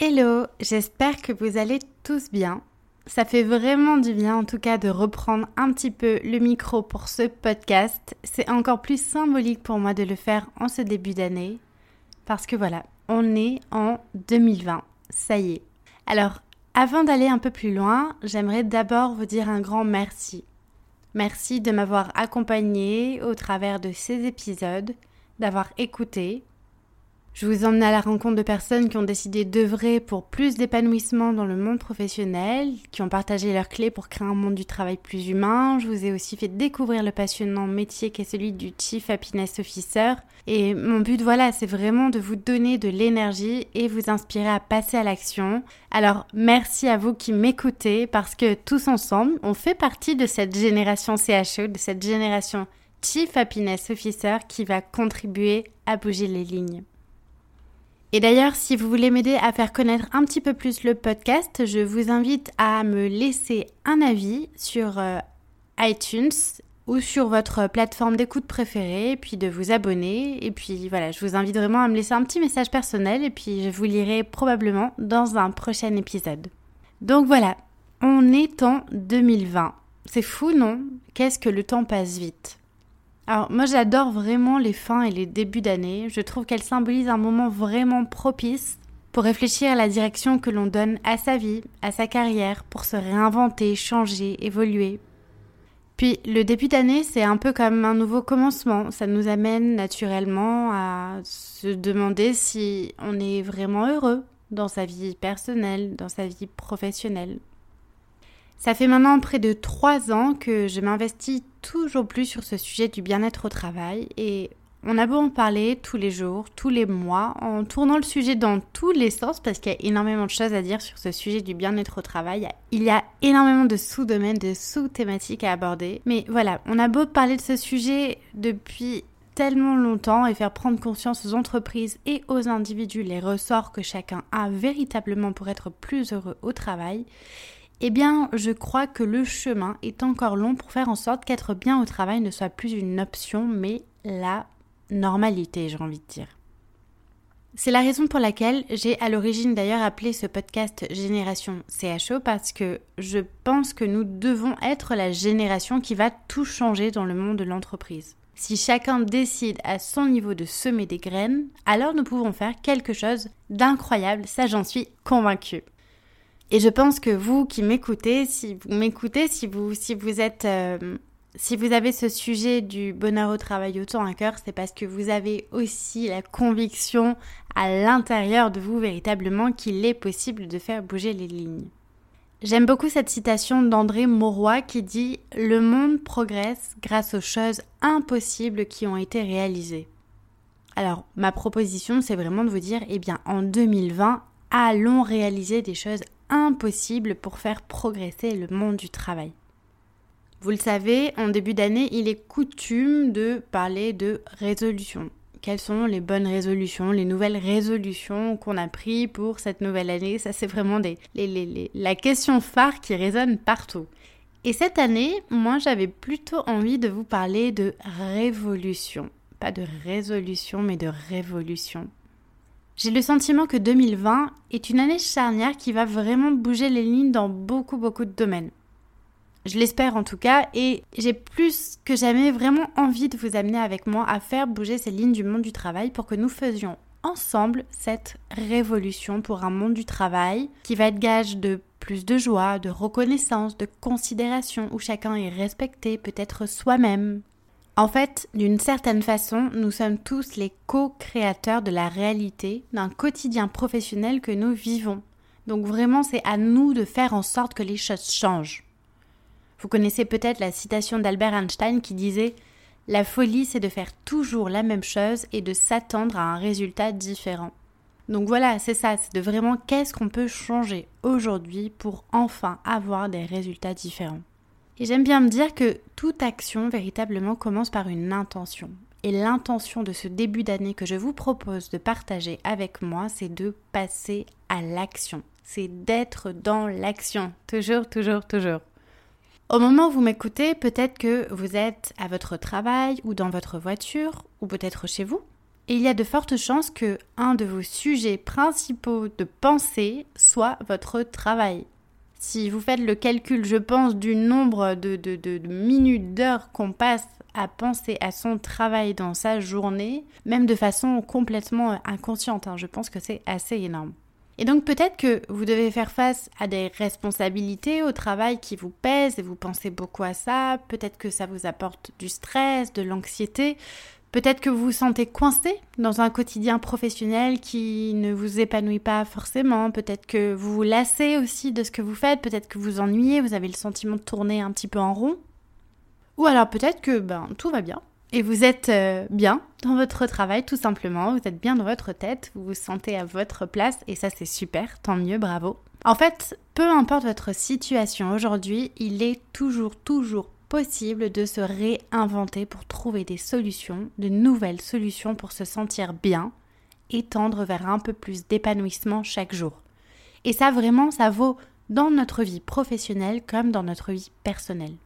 Hello, j'espère que vous allez tous bien. Ça fait vraiment du bien en tout cas de reprendre un petit peu le micro pour ce podcast. C'est encore plus symbolique pour moi de le faire en ce début d'année parce que voilà, on est en 2020. Ça y est. Alors, avant d'aller un peu plus loin, j'aimerais d'abord vous dire un grand merci. Merci de m'avoir accompagné au travers de ces épisodes, d'avoir écouté, je vous emmène à la rencontre de personnes qui ont décidé d'œuvrer pour plus d'épanouissement dans le monde professionnel, qui ont partagé leurs clés pour créer un monde du travail plus humain. Je vous ai aussi fait découvrir le passionnant métier qui est celui du Chief Happiness Officer. Et mon but, voilà, c'est vraiment de vous donner de l'énergie et vous inspirer à passer à l'action. Alors, merci à vous qui m'écoutez parce que tous ensemble, on fait partie de cette génération CHE, de cette génération Chief Happiness Officer qui va contribuer à bouger les lignes. Et d'ailleurs, si vous voulez m'aider à faire connaître un petit peu plus le podcast, je vous invite à me laisser un avis sur euh, iTunes ou sur votre plateforme d'écoute préférée, puis de vous abonner. Et puis voilà, je vous invite vraiment à me laisser un petit message personnel, et puis je vous lirai probablement dans un prochain épisode. Donc voilà, on est en 2020. C'est fou, non? Qu'est-ce que le temps passe vite? Alors moi j'adore vraiment les fins et les débuts d'année. Je trouve qu'elles symbolisent un moment vraiment propice pour réfléchir à la direction que l'on donne à sa vie, à sa carrière, pour se réinventer, changer, évoluer. Puis le début d'année, c'est un peu comme un nouveau commencement. Ça nous amène naturellement à se demander si on est vraiment heureux dans sa vie personnelle, dans sa vie professionnelle. Ça fait maintenant près de trois ans que je m'investis toujours plus sur ce sujet du bien-être au travail et on a beau en parler tous les jours, tous les mois, en tournant le sujet dans tous les sens parce qu'il y a énormément de choses à dire sur ce sujet du bien-être au travail. Il y a énormément de sous-domaines, de sous-thématiques à aborder. Mais voilà, on a beau parler de ce sujet depuis tellement longtemps et faire prendre conscience aux entreprises et aux individus les ressorts que chacun a véritablement pour être plus heureux au travail, eh bien, je crois que le chemin est encore long pour faire en sorte qu'être bien au travail ne soit plus une option, mais la normalité, j'ai envie de dire. C'est la raison pour laquelle j'ai à l'origine d'ailleurs appelé ce podcast Génération CHO parce que je pense que nous devons être la génération qui va tout changer dans le monde de l'entreprise. Si chacun décide à son niveau de semer des graines, alors nous pouvons faire quelque chose d'incroyable, ça j'en suis convaincue. Et je pense que vous qui m'écoutez, si vous m'écoutez, si vous, si vous êtes, euh, si vous avez ce sujet du bonheur au travail autant à cœur, c'est parce que vous avez aussi la conviction à l'intérieur de vous véritablement qu'il est possible de faire bouger les lignes. J'aime beaucoup cette citation d'André Mauroy qui dit Le monde progresse grâce aux choses impossibles qui ont été réalisées. Alors, ma proposition, c'est vraiment de vous dire, eh bien, en 2020, allons réaliser des choses impossible pour faire progresser le monde du travail. Vous le savez, en début d'année, il est coutume de parler de résolution. Quelles sont les bonnes résolutions, les nouvelles résolutions qu'on a prises pour cette nouvelle année? Ça, c'est vraiment des, la question phare qui résonne partout. Et cette année, moi, j'avais plutôt envie de vous parler de révolution. Pas de résolution, mais de révolution. J'ai le sentiment que 2020 est une année charnière qui va vraiment bouger les lignes dans beaucoup beaucoup de domaines. Je l'espère en tout cas et j'ai plus que jamais vraiment envie de vous amener avec moi à faire bouger ces lignes du monde du travail pour que nous faisions ensemble cette révolution pour un monde du travail qui va être gage de plus de joie, de reconnaissance, de considération, où chacun est respecté, peut être soi-même. En fait, d'une certaine façon, nous sommes tous les co-créateurs de la réalité d'un quotidien professionnel que nous vivons. Donc vraiment, c'est à nous de faire en sorte que les choses changent. Vous connaissez peut-être la citation d'Albert Einstein qui disait La folie, c'est de faire toujours la même chose et de s'attendre à un résultat différent. Donc voilà, c'est ça, c'est de vraiment qu'est-ce qu'on peut changer aujourd'hui pour enfin avoir des résultats différents. Et j'aime bien me dire que toute action véritablement commence par une intention. Et l'intention de ce début d'année que je vous propose de partager avec moi, c'est de passer à l'action. C'est d'être dans l'action. Toujours, toujours, toujours. Au moment où vous m'écoutez, peut-être que vous êtes à votre travail ou dans votre voiture ou peut-être chez vous et il y a de fortes chances que un de vos sujets principaux de pensée soit votre travail. Si vous faites le calcul, je pense, du nombre de, minutes, d'heures qu'on passe à penser à son travail dans sa journée, même de façon complètement inconsciente, hein, je pense que c'est assez énorme. Et donc peut-être que vous devez faire face à des responsabilités au travail qui vous pèsent et vous pensez beaucoup à ça, peut-être que ça vous apporte du stress, de l'anxiété, Peut-être que vous vous sentez coincé dans un quotidien professionnel qui ne vous épanouit pas forcément. Peut-être que vous vous lassez aussi de ce que vous faites. Peut-être que vous ennuyez. Vous avez le sentiment de tourner un petit peu en rond. Ou alors peut-être que ben, tout va bien. Et vous êtes euh, bien dans votre travail, tout simplement. Vous êtes bien dans votre tête. Vous vous sentez à votre place. Et ça, c'est super. Tant mieux. Bravo. En fait, peu importe votre situation aujourd'hui, il est toujours, toujours possible de se réinventer pour trouver des solutions, de nouvelles solutions pour se sentir bien et tendre vers un peu plus d'épanouissement chaque jour. Et ça vraiment, ça vaut dans notre vie professionnelle comme dans notre vie personnelle.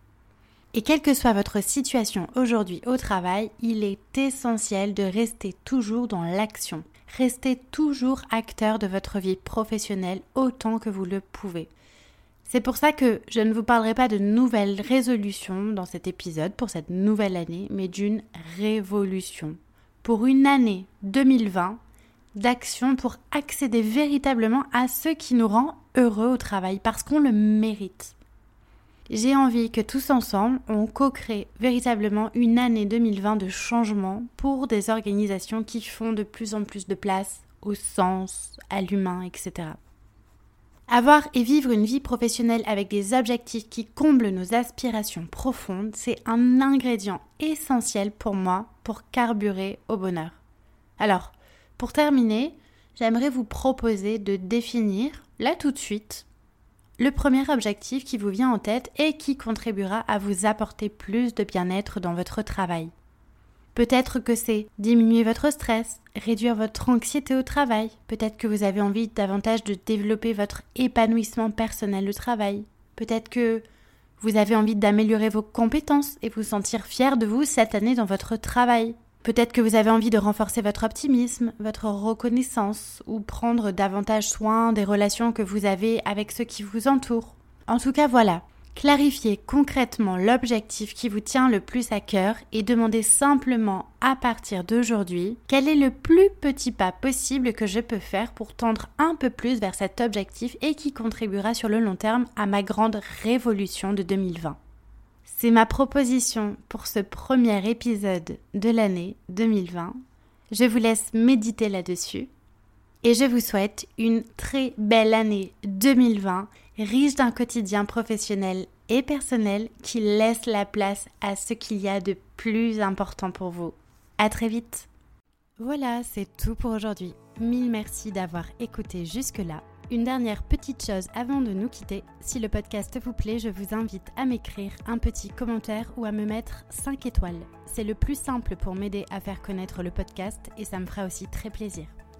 Et quelle que soit votre situation aujourd'hui au travail, il est essentiel de rester toujours dans l'action. Restez toujours acteur de votre vie professionnelle autant que vous le pouvez. C'est pour ça que je ne vous parlerai pas de nouvelles résolutions dans cet épisode pour cette nouvelle année, mais d'une révolution. Pour une année 2020 d'action pour accéder véritablement à ce qui nous rend heureux au travail, parce qu'on le mérite. J'ai envie que tous ensemble, on co-crée véritablement une année 2020 de changement pour des organisations qui font de plus en plus de place au sens, à l'humain, etc. Avoir et vivre une vie professionnelle avec des objectifs qui comblent nos aspirations profondes, c'est un ingrédient essentiel pour moi pour carburer au bonheur. Alors, pour terminer, j'aimerais vous proposer de définir, là tout de suite, le premier objectif qui vous vient en tête et qui contribuera à vous apporter plus de bien-être dans votre travail. Peut-être que c'est diminuer votre stress, réduire votre anxiété au travail. Peut-être que vous avez envie davantage de développer votre épanouissement personnel au travail. Peut-être que vous avez envie d'améliorer vos compétences et vous sentir fier de vous cette année dans votre travail. Peut-être que vous avez envie de renforcer votre optimisme, votre reconnaissance ou prendre davantage soin des relations que vous avez avec ceux qui vous entourent. En tout cas, voilà. Clarifiez concrètement l'objectif qui vous tient le plus à cœur et demandez simplement à partir d'aujourd'hui quel est le plus petit pas possible que je peux faire pour tendre un peu plus vers cet objectif et qui contribuera sur le long terme à ma grande révolution de 2020. C'est ma proposition pour ce premier épisode de l'année 2020. Je vous laisse méditer là-dessus et je vous souhaite une très belle année 2020 riche d'un quotidien professionnel et personnel qui laisse la place à ce qu'il y a de plus important pour vous. À très vite. Voilà, c'est tout pour aujourd'hui. Mille merci d'avoir écouté jusque-là. Une dernière petite chose avant de nous quitter. Si le podcast vous plaît, je vous invite à m'écrire un petit commentaire ou à me mettre 5 étoiles. C'est le plus simple pour m'aider à faire connaître le podcast et ça me fera aussi très plaisir.